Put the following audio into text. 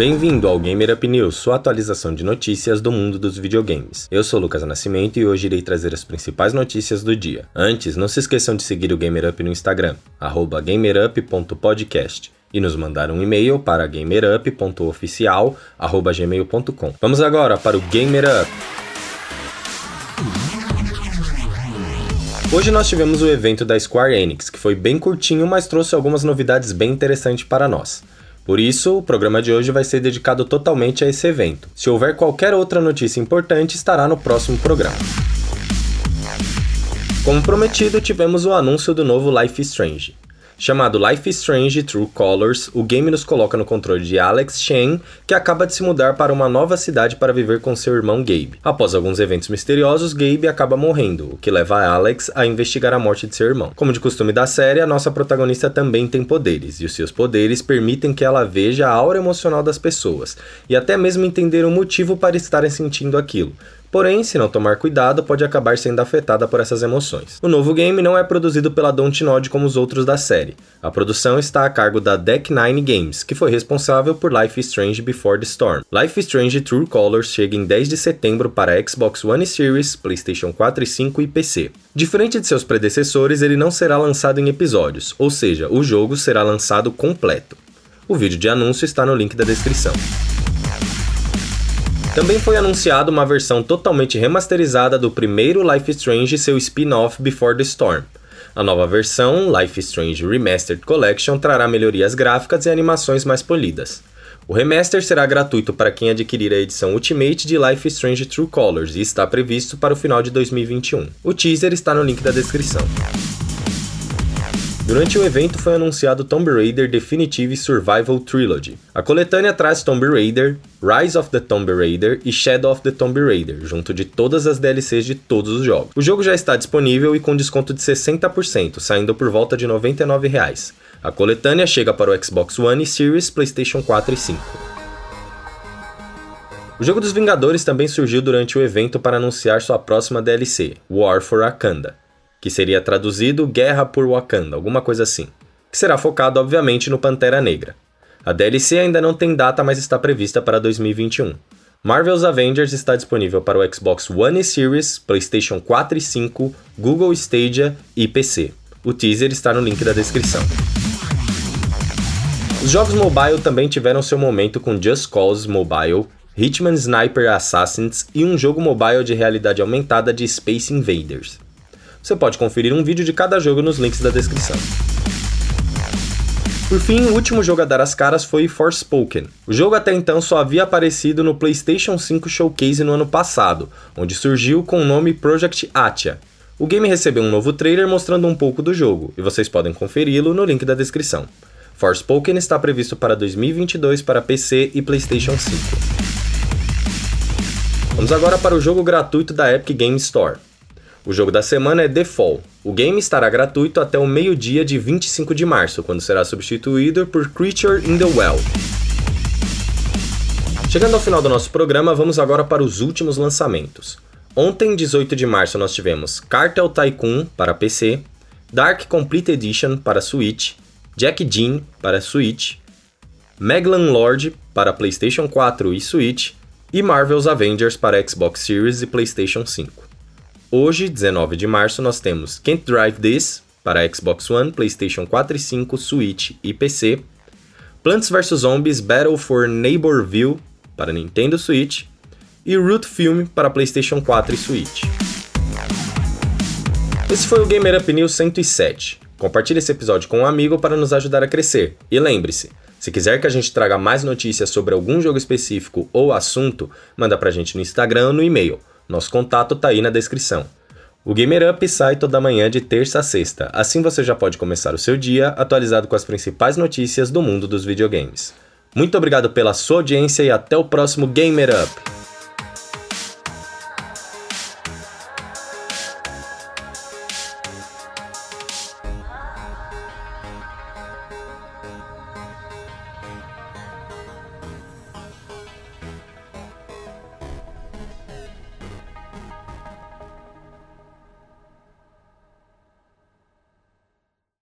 Bem-vindo ao Gamer Up News, sua atualização de notícias do mundo dos videogames. Eu sou Lucas Nascimento e hoje irei trazer as principais notícias do dia. Antes, não se esqueçam de seguir o Gamer Up no Instagram, gamerup.podcast e nos mandar um e-mail para gamerup.oficial@gmail.com. Vamos agora para o Gamer Up. Hoje nós tivemos o evento da Square Enix, que foi bem curtinho, mas trouxe algumas novidades bem interessantes para nós. Por isso, o programa de hoje vai ser dedicado totalmente a esse evento. Se houver qualquer outra notícia importante, estará no próximo programa. Como prometido, tivemos o anúncio do novo Life is Strange. Chamado Life is Strange True Colors, o game nos coloca no controle de Alex Shen, que acaba de se mudar para uma nova cidade para viver com seu irmão Gabe. Após alguns eventos misteriosos, Gabe acaba morrendo, o que leva Alex a investigar a morte de seu irmão. Como de costume da série, a nossa protagonista também tem poderes, e os seus poderes permitem que ela veja a aura emocional das pessoas, e até mesmo entender o motivo para estarem sentindo aquilo. Porém, se não tomar cuidado, pode acabar sendo afetada por essas emoções. O novo game não é produzido pela Dontnod como os outros da série. A produção está a cargo da Deck Nine Games, que foi responsável por Life is Strange Before the Storm. Life is Strange True Colors chega em 10 de setembro para Xbox One Series, PlayStation 4 e 5 e PC. Diferente de seus predecessores, ele não será lançado em episódios, ou seja, o jogo será lançado completo. O vídeo de anúncio está no link da descrição. Também foi anunciada uma versão totalmente remasterizada do primeiro Life Strange e seu spin-off Before the Storm. A nova versão, Life Strange Remastered Collection, trará melhorias gráficas e animações mais polidas. O remaster será gratuito para quem adquirir a edição Ultimate de Life Strange True Colors e está previsto para o final de 2021. O teaser está no link da descrição. Durante o evento foi anunciado Tomb Raider Definitive Survival Trilogy. A coletânea traz Tomb Raider, Rise of the Tomb Raider e Shadow of the Tomb Raider, junto de todas as DLCs de todos os jogos. O jogo já está disponível e com desconto de 60%, saindo por volta de 99 reais. A coletânea chega para o Xbox One e Series, PlayStation 4 e 5. O jogo dos Vingadores também surgiu durante o evento para anunciar sua próxima DLC, War for Wakanda que seria traduzido Guerra por Wakanda, alguma coisa assim, que será focado obviamente no Pantera Negra. A DLC ainda não tem data, mas está prevista para 2021. Marvel's Avengers está disponível para o Xbox One e Series, PlayStation 4 e 5, Google Stadia e PC. O teaser está no link da descrição. Os jogos mobile também tiveram seu momento com Just Cause Mobile, Hitman Sniper Assassins e um jogo mobile de realidade aumentada de Space Invaders. Você pode conferir um vídeo de cada jogo nos links da descrição. Por fim, o último jogo a dar as caras foi Forspoken. O jogo até então só havia aparecido no PlayStation 5 Showcase no ano passado, onde surgiu com o nome Project Atia. O game recebeu um novo trailer mostrando um pouco do jogo, e vocês podem conferi-lo no link da descrição. Forspoken está previsto para 2022 para PC e PlayStation 5. Vamos agora para o jogo gratuito da Epic Game Store. O jogo da semana é The Fall. O game estará gratuito até o meio-dia de 25 de março, quando será substituído por Creature in the Well. Chegando ao final do nosso programa, vamos agora para os últimos lançamentos. Ontem, 18 de março, nós tivemos Cartel Tycoon para PC, Dark Complete Edition para Switch, Jack Jean para Switch, Meglan Lord para PlayStation 4 e Switch e Marvel's Avengers para Xbox Series e PlayStation 5. Hoje, 19 de março, nós temos Can't Drive This para Xbox One, PlayStation 4 e 5, Switch e PC. Plants vs Zombies Battle for Neighborville para Nintendo Switch e Root Film para PlayStation 4 e Switch. Esse foi o Gamer Up News 107. Compartilhe esse episódio com um amigo para nos ajudar a crescer. E lembre-se, se quiser que a gente traga mais notícias sobre algum jogo específico ou assunto, manda pra gente no Instagram ou no e-mail nosso contato tá aí na descrição. O Gamer Up sai toda manhã de terça a sexta, assim você já pode começar o seu dia atualizado com as principais notícias do mundo dos videogames. Muito obrigado pela sua audiência e até o próximo Gamer Up!